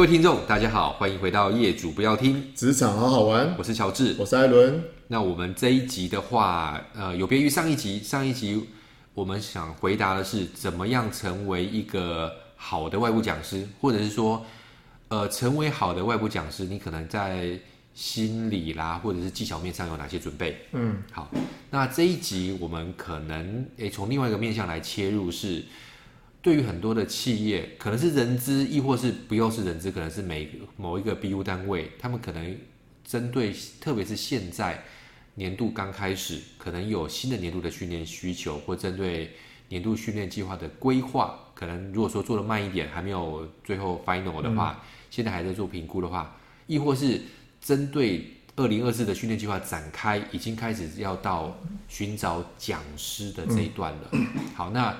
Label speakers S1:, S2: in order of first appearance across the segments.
S1: 各位听众，大家好，欢迎回到业主不要听
S2: 职场好好玩。
S1: 我是乔治，
S2: 我是艾伦。
S1: 那我们这一集的话，呃，有别于上一集，上一集我们想回答的是怎么样成为一个好的外部讲师，或者是说，呃，成为好的外部讲师，你可能在心理啦，或者是技巧面上有哪些准备？
S2: 嗯，
S1: 好，那这一集我们可能诶从另外一个面向来切入是。对于很多的企业，可能是人资，亦或是不又是人资，可能是每某一个 BU 单位，他们可能针对，特别是现在年度刚开始，可能有新的年度的训练需求，或针对年度训练计划的规划，可能如果说做得慢一点，还没有最后 final 的话，嗯、现在还在做评估的话，亦或是针对二零二四的训练计划展开，已经开始要到寻找讲师的这一段了。嗯、好，那。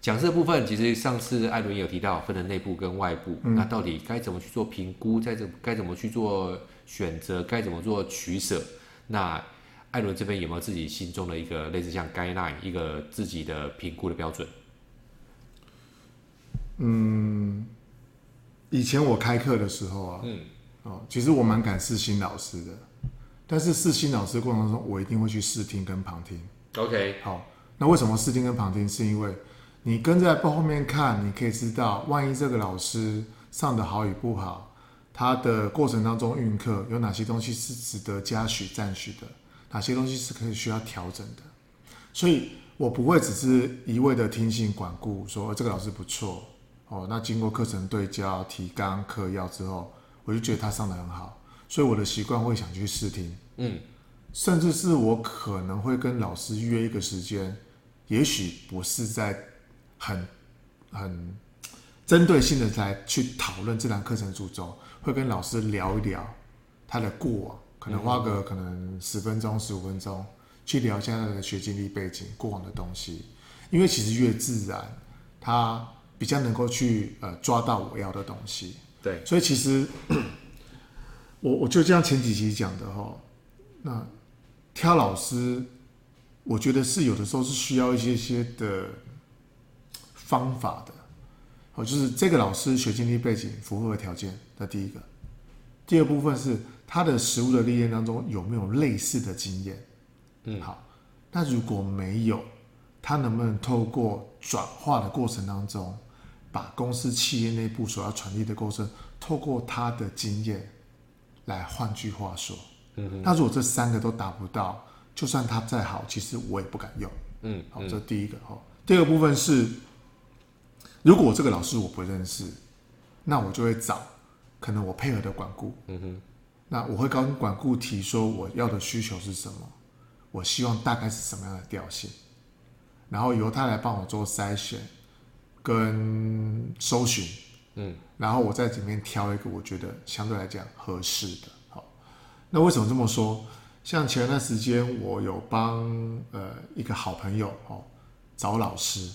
S1: 讲师的部分，其实上次艾伦也有提到，分了内部跟外部。嗯、那到底该怎么去做评估？该怎该怎么去做选择？该怎么做取舍？那艾伦这边有没有自己心中的一个类似像 guideline 一个自己的评估的标准？
S2: 嗯，以前我开课的时候啊，嗯，哦，其实我蛮敢试新老师的，但是试新老师的过程中，我一定会去试听跟旁听。
S1: OK，
S2: 好，那为什么试听跟旁听？是因为你跟在后面看，你可以知道，万一这个老师上的好与不好，他的过程当中运课有哪些东西是值得嘉许赞许的，哪些东西是可以需要调整的。所以我不会只是一味的听信管顾，说这个老师不错哦。那经过课程对焦、提纲、课要之后，我就觉得他上的很好，所以我的习惯会想去试听，嗯，甚至是我可能会跟老师约一个时间，也许不是在。很很针对性的来去讨论这堂课程主轴，会跟老师聊一聊他的过往，可能花个可能十分钟、十五分钟去聊一下他的学经历背景、过往的东西。因为其实越自然，他比较能够去呃抓到我要的东西。
S1: 对，
S2: 所以其实我我就像前几集讲的哈，那挑老师，我觉得是有的时候是需要一些些的。方法的，哦，就是这个老师学经历背景符合的条件，那第一个。第二部分是他的实务的历练当中有没有类似的经验，嗯，好。那如果没有，他能不能透过转化的过程当中，把公司企业内部所要传递的过程，透过他的经验来，换句话说，嗯哼，那如果这三个都达不到，就算他再好，其实我也不敢用，嗯，好，这第一个哈。第二个部分是。如果我这个老师我不认识，那我就会找可能我配合的管顾。嗯哼，那我会跟管顾提说我要的需求是什么，我希望大概是什么样的调性，然后由他来帮我做筛选跟搜寻。嗯，然后我在里面挑一个我觉得相对来讲合适的。好，那为什么这么说？像前段时间我有帮呃一个好朋友哦找老师。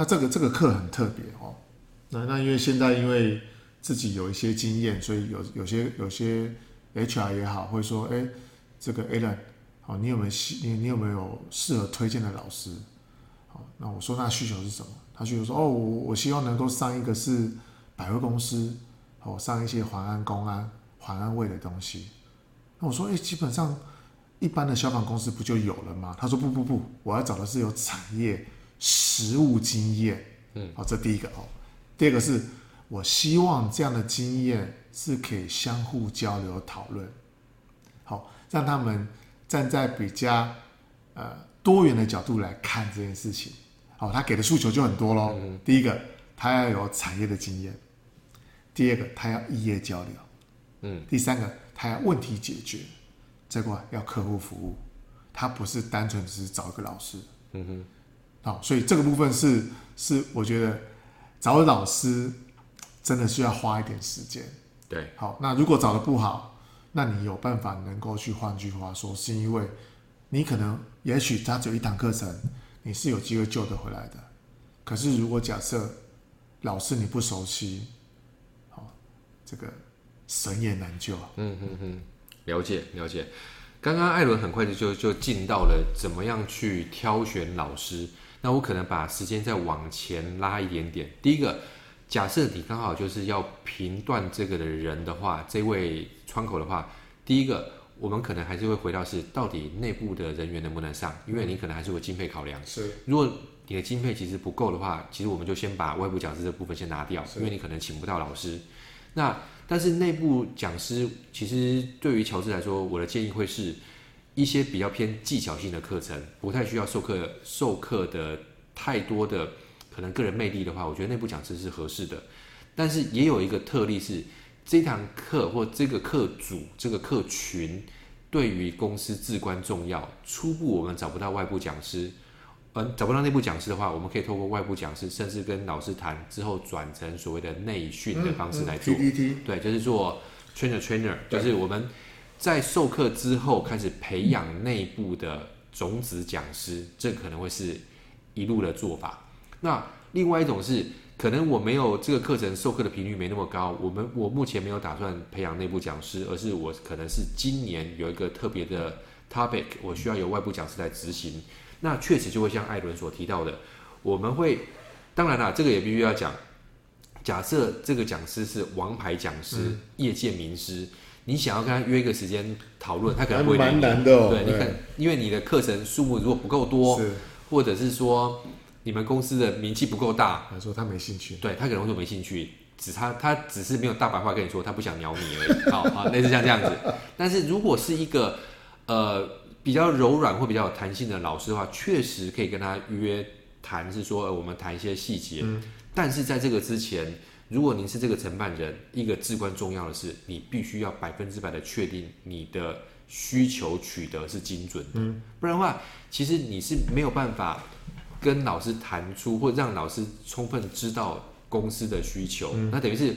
S2: 那这个这个课很特别哦，那那因为现在因为自己有一些经验，所以有有些有些 HR 也好，会说，哎，这个 Alan，好，你有没有你你有没有适合推荐的老师？好，那我说那需求是什么？他需求说，哦，我我希望能够上一个是百货公司，哦，上一些环安、公安、环安卫的东西。那我说，哎，基本上一般的消防公司不就有了吗？他说，不不不，我要找的是有产业。实务经验，嗯，好，这第一个哦。第二个是我希望这样的经验是可以相互交流讨论，好，让他们站在比较呃多元的角度来看这件事情。好，他给的诉求就很多喽。嗯，第一个，他要有产业的经验；第二个，他要异业交流；嗯，第三个，他要问题解决；再过来要客户服务，他不是单纯只是找一个老师。嗯哼。好，所以这个部分是是我觉得找老师真的需要花一点时间。
S1: 对，
S2: 好，那如果找的不好，那你有办法能够去换句话说，是因为你可能也许他只有一堂课程，你是有机会救得回来的。可是如果假设老师你不熟悉，好，这个神也难救。
S1: 嗯嗯嗯，了解了解。刚刚艾伦很快就就进到了怎么样去挑选老师。那我可能把时间再往前拉一点点。第一个，假设你刚好就是要评断这个的人的话，这位窗口的话，第一个我们可能还是会回到是到底内部的人员能不能上，因为你可能还是会经费考量。
S2: 是，
S1: 如果你的经费其实不够的话，其实我们就先把外部讲师这部分先拿掉，因为你可能请不到老师。那但是内部讲师其实对于乔治来说，我的建议会是一些比较偏技巧性的课程，不太需要授课授课的太多的可能个人魅力的话，我觉得内部讲师是合适的。但是也有一个特例是，这堂课或这个课组这个课群对于公司至关重要。初步我们找不到外部讲师。嗯，找不到内部讲师的话，我们可以透过外部讲师，甚至跟老师谈之后，转成所谓的内训的方式来做。
S2: 嗯嗯、PPT
S1: 对，就是做 trainer trainer，就是我们在授课之后开始培养内部的种子讲师，这可能会是一路的做法。那另外一种是，可能我没有这个课程授课的频率没那么高，我们我目前没有打算培养内部讲师，而是我可能是今年有一个特别的 topic，我需要由外部讲师来执行。那确实就会像艾伦所提到的，我们会，当然啦，这个也必须要讲。假设这个讲师是王牌讲师、嗯、业界名师，你想要跟他约一个时间讨论，他可能会
S2: 蛮难的、哦。
S1: 对，你看，因为你的课程数目如果不够多，或者是说你们公司的名气不够大，
S2: 他说他没兴趣，
S1: 对他可能会说没兴趣，只他他只是没有大白话跟你说，他不想鸟你而已。好啊，类似像这样子。但是如果是一个呃。比较柔软或比较有弹性的老师的话，确实可以跟他约谈，是说我们谈一些细节。嗯。但是在这个之前，如果您是这个承办人，一个至关重要的是，你必须要百分之百的确定你的需求取得是精准的。嗯。不然的话，其实你是没有办法跟老师谈出，或让老师充分知道公司的需求。嗯。那等于是。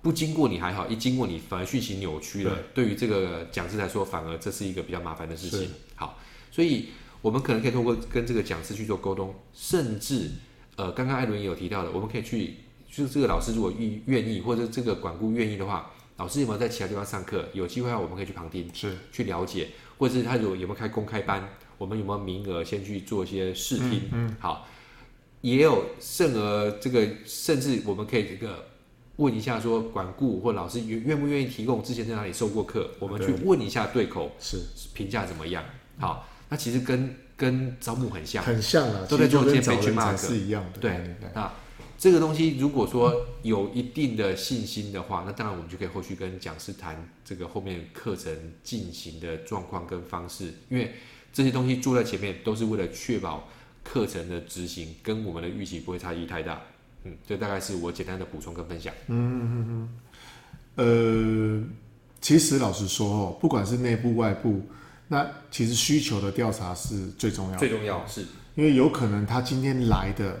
S1: 不经过你还好，一经过你反而讯息扭曲了。对于这个讲师来说，反而这是一个比较麻烦的事情。好，所以我们可能可以通过跟这个讲师去做沟通，甚至呃，刚刚艾伦也有提到的，我们可以去，就是这个老师如果愿愿意，或者这个管顾愿意的话，老师有没有在其他地方上课？有机会的话，我们可以去旁听，是去了解，或者是他有有没有开公开班，我们有没有名额，先去做一些试听。嗯，嗯，好，也有甚而这个，甚至我们可以这个。问一下，说管顾或老师愿愿不愿意提供之前在哪里受过课，我们去问一下对口是评价怎么样？好，那其实跟跟招募很像，
S2: 很像啊，
S1: 都在做这些 benchmark
S2: 是一样的。
S1: 对，那这个东西如果说有一定的信心的话，那当然我们就可以后续跟讲师谈这个后面课程进行的状况跟方式，因为这些东西做在前面都是为了确保课程的执行跟我们的预期不会差异太大。嗯，这大概是我简单的补充跟分享。
S2: 嗯嗯嗯，呃，其实老实说哦，不管是内部外部，那其实需求的调查是最重要的。
S1: 最重要是，
S2: 因为有可能他今天来的，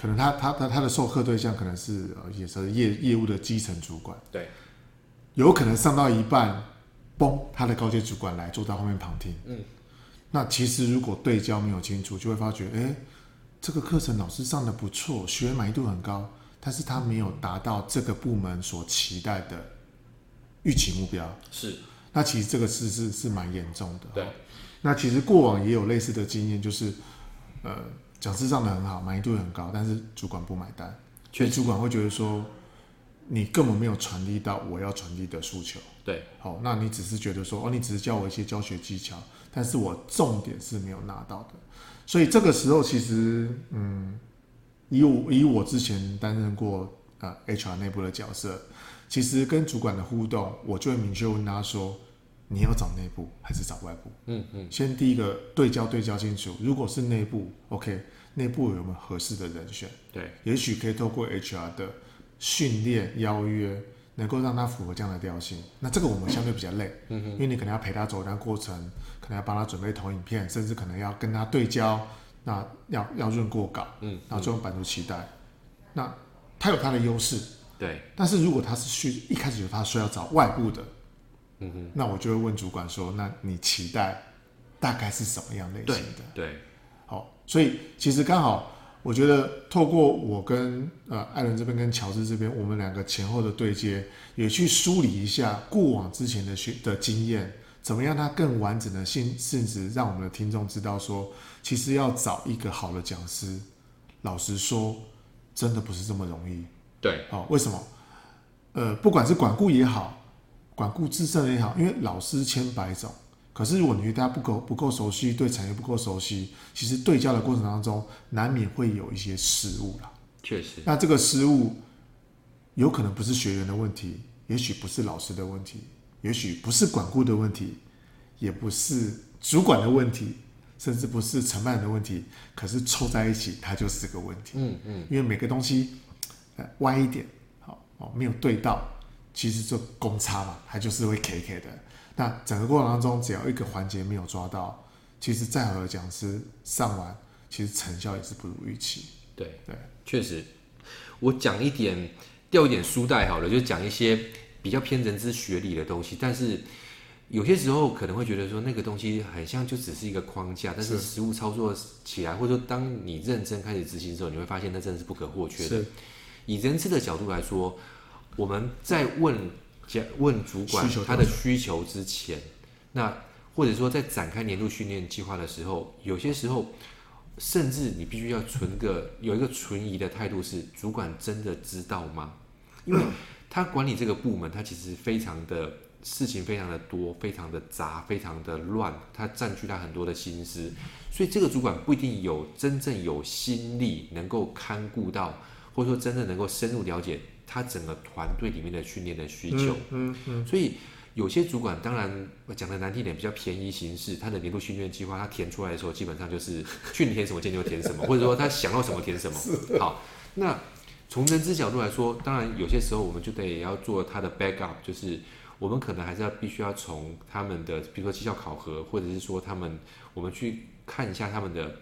S2: 可能他他他他的授课对象可能是也是业业务的基层主管。
S1: 对，
S2: 有可能上到一半，嘣，他的高阶主管来坐在后面旁听。嗯，那其实如果对焦没有清楚，就会发觉，哎。这个课程老师上的不错，学员满意度很高，但是他没有达到这个部门所期待的预期目标。
S1: 是，
S2: 那其实这个事是是蛮严重的。
S1: 对，
S2: 那其实过往也有类似的经验，就是呃，讲师上的很好，满意度很高，但是主管不买单，所以主管会觉得说，你根本没有传递到我要传递的诉求。
S1: 对，
S2: 好，那你只是觉得说，哦，你只是教我一些教学技巧，但是我重点是没有拿到的。所以这个时候，其实，嗯，以我以我之前担任过呃 HR 内部的角色，其实跟主管的互动，我就会明确问他说，你要找内部还是找外部？嗯嗯。先第一个对焦对焦清楚，如果是内部，OK，内部有没有合适的人选？
S1: 对，
S2: 也许可以透过 HR 的训练邀约。能够让他符合这样的调性，那这个我们相对比较累，嗯哼，因为你可能要陪他走一段过程，可能要帮他准备投影片，甚至可能要跟他对焦，那要要润过稿，嗯，然后最后满足期待，那他有他的优势，
S1: 对，
S2: 但是如果他是需一开始有他说要找外部的，嗯哼，那我就会问主管说，那你期待大概是什么样类型的？
S1: 对，
S2: 好，所以其实刚好。我觉得透过我跟呃艾伦这边跟乔治这边，我们两个前后的对接，也去梳理一下过往之前的学的经验，怎么样它更完整的性，甚至让我们的听众知道说，其实要找一个好的讲师，老实说，真的不是这么容易。
S1: 对，
S2: 好、哦，为什么？呃，不管是管顾也好，管顾自身也好，因为老师千百种。可是如果你对大家不够不够熟悉，对产业不够熟悉，其实对焦的过程当中，难免会有一些失误啦。
S1: 确实，
S2: 那这个失误有可能不是学员的问题，也许不是老师的问题，也许不是管顾的问题，也不是主管的问题，甚至不是承办人的问题。可是凑在一起，它就是个问题。
S1: 嗯嗯，
S2: 因为每个东西，呃，歪一点，好哦，没有对到，其实就公差嘛，它就是会 K K 的。那整个过程当中，只要一个环节没有抓到，其实再好的讲师上完，其实成效也是不如预期。
S1: 对
S2: 对，
S1: 确实。我讲一点，掉一点书袋好了，就讲一些比较偏人之学理的东西。但是有些时候可能会觉得说，那个东西很像就只是一个框架，但是实务操作起来，或者说当你认真开始执行之后，你会发现那真的是不可或缺的。以人资的角度来说，我们在问。问主管他的需求之前，那或者说在展开年度训练计划的时候，有些时候甚至你必须要存个有一个存疑的态度，是主管真的知道吗？因为他管理这个部门，他其实非常的事情非常的多，非常的杂，非常的乱，他占据他很多的心思，所以这个主管不一定有真正有心力能够看顾到，或者说真正能够深入了解。他整个团队里面的训练的需求，
S2: 嗯嗯，嗯，
S1: 所以有些主管当然讲的难听点，比较便宜形式。他的年度训练计划，他填出来的时候，基本上就是去年填什么，今年就填什么，或者说他想要什么填什么。好，那从人资角度来说，当然有些时候我们就得也要做他的 backup，就是我们可能还是要必须要从他们的，比如说绩效考核，或者是说他们，我们去看一下他们的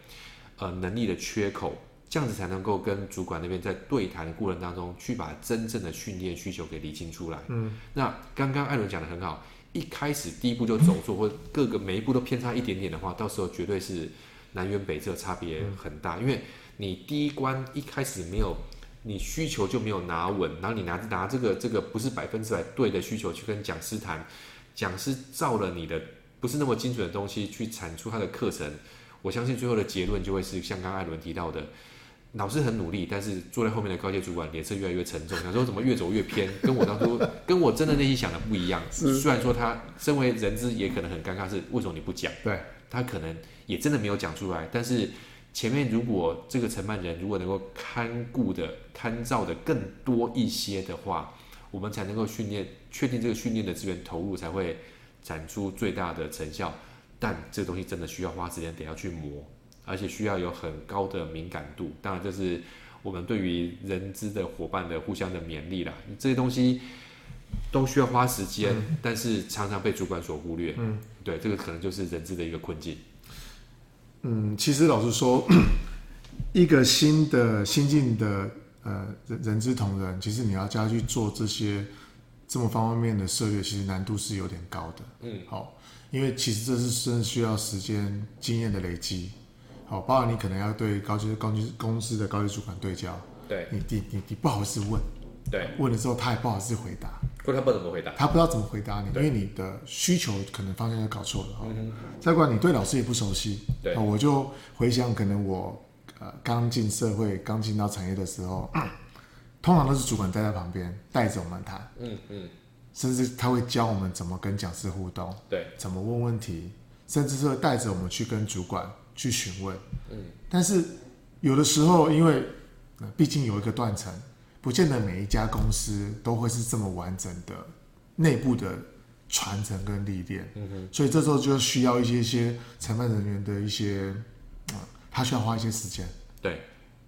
S1: 呃能力的缺口。这样子才能够跟主管那边在对谈的过程当中，去把真正的训练需求给理清出来。嗯，那刚刚艾伦讲的很好，一开始第一步就走错，或各个每一步都偏差一点点的话，到时候绝对是南辕北辙，差别很大。因为你第一关一开始没有，你需求就没有拿稳，然后你拿拿这个这个不是百分之百对的需求去跟讲师谈，讲师照了你的不是那么精准的东西去产出他的课程，我相信最后的结论就会是像刚刚艾伦提到的。老师很努力，但是坐在后面的高阶主管脸色越来越沉重，想说怎么越走越偏，跟我当初跟我真的内心想的不一样。虽然说他身为人资也可能很尴尬，是为什么你不讲？
S2: 对，
S1: 他可能也真的没有讲出来。但是前面如果这个承办人如果能够看顾的、看照的更多一些的话，我们才能够训练，确定这个训练的资源投入才会产出最大的成效。但这个东西真的需要花时间，得要去磨。而且需要有很高的敏感度，当然这是我们对于人资的伙伴的互相的勉励啦。这些东西都需要花时间，嗯，但是常常被主管所忽略。嗯，对，这个可能就是人资的一个困境。
S2: 嗯，其实老实说，一个新的新进的呃人人资同仁，其实你要叫他去做这些这么方方面面的策略，其实难度是有点高的。嗯，好，因为其实这是真的需要时间经验的累积。好，包括你可能要对高级高级公司的高级主管对焦，
S1: 对，
S2: 你你你你不好意思问，
S1: 对，
S2: 问了之后他也不好意思回答，
S1: 或者他不怎么回答，
S2: 他不知道怎么回答你，因为你的需求可能方向就搞错了哈。嗯，再过来你对老师也不熟悉，对，我就回想可能我呃刚进社会、刚进到产业的时候，通常都是主管待在旁边带着我们谈，嗯嗯，甚至他会教我们怎么跟讲师互动，对，怎么问问题，甚至是会带着我们去跟主管。去询问，嗯，但是有的时候，因为毕竟有一个断层，不见得每一家公司都会是这么完整的内部的传承跟历练，嗯哼，所以这时候就需要一些一些承办人员的一些，他需要花一些时间，对，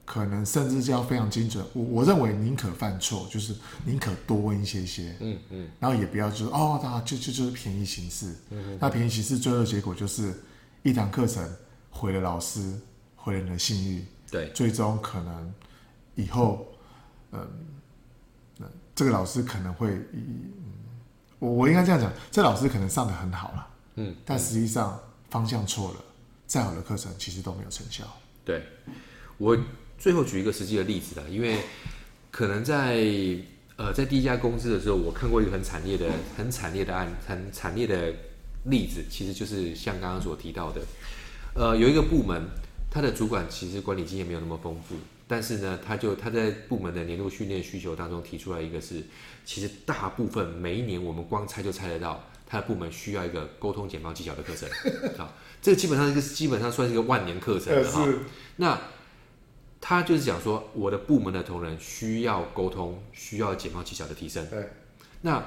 S2: 可能甚至是要非常精准。我我认为宁可犯错，就是宁可多问一些些，嗯嗯，然后也不要就是哦，那就就就是便宜行事，那便宜行事最后的结果就是一堂课程。毁了老师，毁了你的信誉，对，最终可能以后，嗯，嗯，这个老师可能会，嗯，我我应该这样讲，这老师可能上的很好了，嗯，但实际上方向错了，再好的课程其实都没有成效。
S1: 对，我最后举一个实际的例子啦，因为可能在呃在第一家公司的时候，我看过一个很惨烈的、很惨烈的案、很惨烈的例子，其实就是像刚刚所提到的。呃，有一个部门，他的主管其实管理经验没有那么丰富，但是呢，他就他在部门的年度训练需求当中提出来一个是，其实大部分每一年我们光猜就猜得到，他的部门需要一个沟通简报技巧的课程 啊，这个基本上一个基本上算是一个万年课程了哈。那他就是讲说，我的部门的同仁需要沟通，需要简报技巧的提升。
S2: 对，
S1: 那。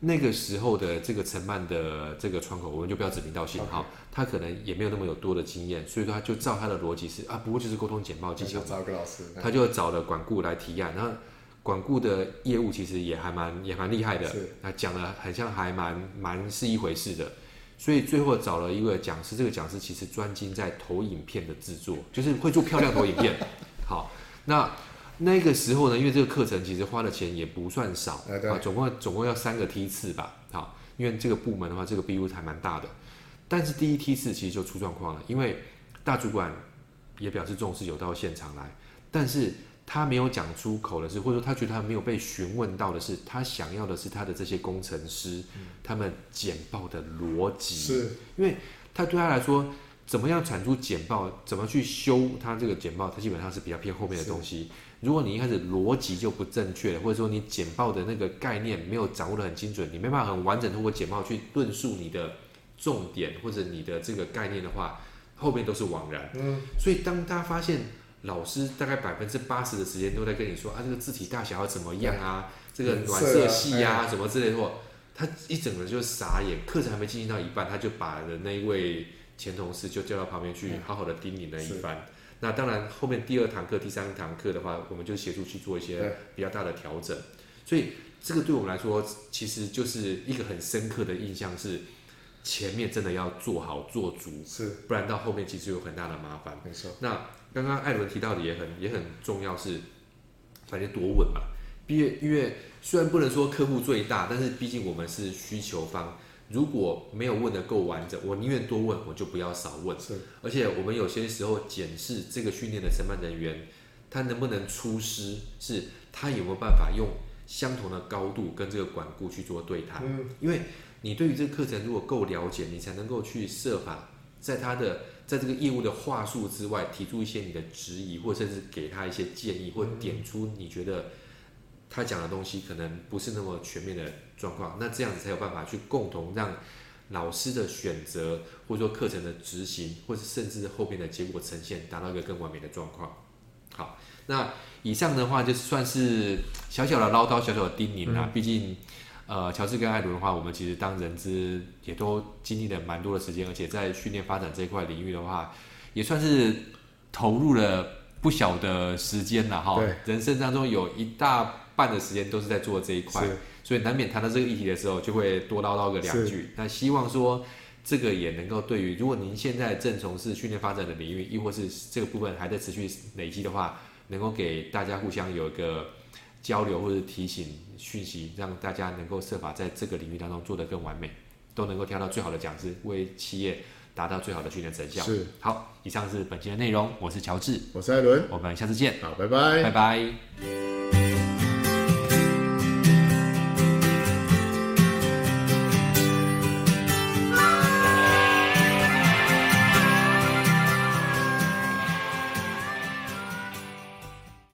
S1: 那个时候的这个承办的这个窗口，我们就不要指名道姓哈，Okay. 他可能也没有那么有多的经验，所以说他就照他的逻辑是啊，不过就是沟通简报技巧，
S2: 找个老师，
S1: 他就找了管顾来提案，然后管顾的业务其实也还蛮也蛮厉害的，那讲的很像还蛮蛮是一回事的，所以最后找了一个讲师，这个讲师其实专精在投影片的制作，就是会做漂亮投影片，好，那。那个时候呢，因为这个课程其实花的钱也不算少啊，总共总共要三个梯次吧，好，因为这个部门的话，这个 BU 还蛮大的，但是第一梯次其实就出状况了，因为大主管也表示重视，有到现场来，但是他没有讲出口的是，或者说他觉得他没有被询问到的是，他想要的是他的这些工程师，嗯、他们简报的逻辑，
S2: 是。
S1: 因为他对他来说，怎么样产出简报，怎么去修他这个简报，他基本上是比较偏后面的东西。如果你一开始逻辑就不正确，或者说你简报的那个概念没有掌握得很精准，你没办法很完整通过简报去论述你的重点或者你的这个概念的话，后面都是枉然。嗯，所以当大家发现老师大概百分之八十的时间都在跟你说啊，这个字体大小要怎么样啊，这个暖色系啊什么之类的，他一整个就傻眼，课程还没进行到一半，他就把的那一位前同事就叫到旁边去，好好的叮咛了一番。那当然，后面第二堂课、第三堂课的话，我们就协助去做一些比较大的调整。所以这个对我们来说，其实就是一个很深刻的印象是，前面真的要做好做足，是，不然到后面其实有很大的麻烦。没错。那刚刚艾伦提到的也很也很重要，是反正多稳嘛。因为因为虽然不能说客户最大，但是毕竟我们是需求方。如果没有问的够完整，我宁愿多问，我就不要少问。是，而且我们有些时候检视这个训练的承办人员，他能不能出师，是他有没有办法用相同的高度跟这个管顾去做对谈。嗯，因为你对于这个课程如果够了解，你才能够去设法在他的在这个业务的话术之外，提出一些你的质疑，或甚至给他一些建议，或点出你觉得。他讲的东西可能不是那么全面的状况，那这样子才有办法去共同让老师的选择，或者说课程的执行，或者甚至后面的结果呈现，达到一个更完美的状况。好，那以上的话就算是小小的唠叨，小小的叮咛啦。毕竟，呃，乔治跟艾伦的话，我们其实当人资也都经历了蛮多的时间，而且在训练发展这一块领域的话，也算是投入了不小的时间了哈。对，人生当中有一大。半的时间都是在做这一块，所以难免谈到这个议题的时候，就会多唠叨个两句。那希望说这个也能够对于，如果您现在正从事训练发展的领域，亦或是这个部分还在持续累积的话，能够给大家互相有一个交流或者提醒讯息，让大家能够设法在这个领域当中做得更完美，都能够挑到最好的讲师，为企业达到最好的训练成效。是，好，以上是本期的内容，我是乔治，
S2: 我是艾伦，
S1: 我们下次见，
S2: 好，拜拜，
S1: 拜拜。